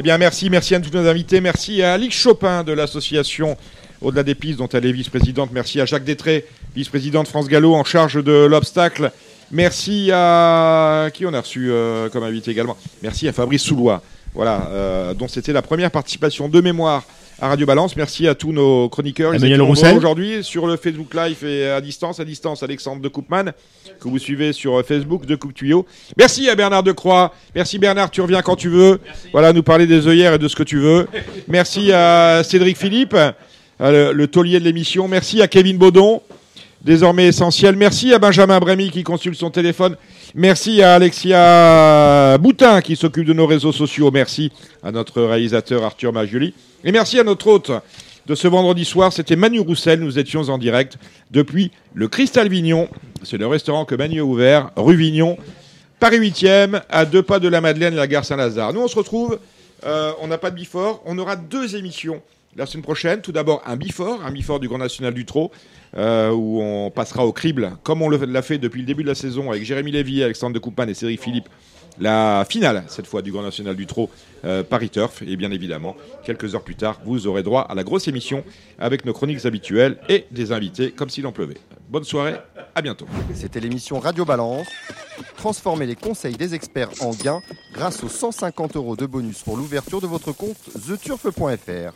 Eh bien, merci, merci à tous nos invités. Merci à Alix Chopin de l'association Au-delà des pistes, dont elle est vice-présidente. Merci à Jacques Détré, vice-président de France Gallo en charge de l'obstacle. Merci à qui on a reçu euh, comme invité également? Merci à Fabrice Soulois, voilà, euh, dont c'était la première participation de mémoire à Radio Balance. Merci à tous nos chroniqueurs. Emmanuel Roussel. aujourd'hui sur le Facebook Live et à distance, à distance, Alexandre de Coupman, que vous suivez sur Facebook de Coupe Tuyau. Merci à Bernard Decroix. Merci Bernard, tu reviens quand tu veux. Voilà, nous parler des œillères et de ce que tu veux. Merci à Cédric Philippe, euh, le, le taulier de l'émission. Merci à Kevin Baudon désormais essentiel. Merci à Benjamin Brémy qui consulte son téléphone. Merci à Alexia Boutin qui s'occupe de nos réseaux sociaux. Merci à notre réalisateur Arthur Magioli. Et merci à notre hôte de ce vendredi soir. C'était Manu Roussel. Nous étions en direct depuis le Cristal Vignon. C'est le restaurant que Manu a ouvert, rue Vignon, Paris 8e, à deux pas de la Madeleine et la gare Saint-Lazare. Nous, on se retrouve. euh, on n'a pas de bifort. On aura deux émissions la semaine prochaine. Tout d'abord, un bifort, un bifort du Grand National du Trot, euh, où on passera au crible, comme on l'a fait depuis le début de la saison avec Jérémy Lévy, Alexandre de Coupman et Cédric Philippe. La finale, cette fois, du Grand National du Trot, euh, Paris Turf. Et bien évidemment, quelques heures plus tard, vous aurez droit à la grosse émission avec nos chroniques habituelles et des invités, comme s'il en pleuvait. Bonne soirée, à bientôt. C'était l'émission Radio Balance. Transformez les conseils des experts en gains grâce aux 150 euros de bonus pour l'ouverture de votre compte theturf.fr.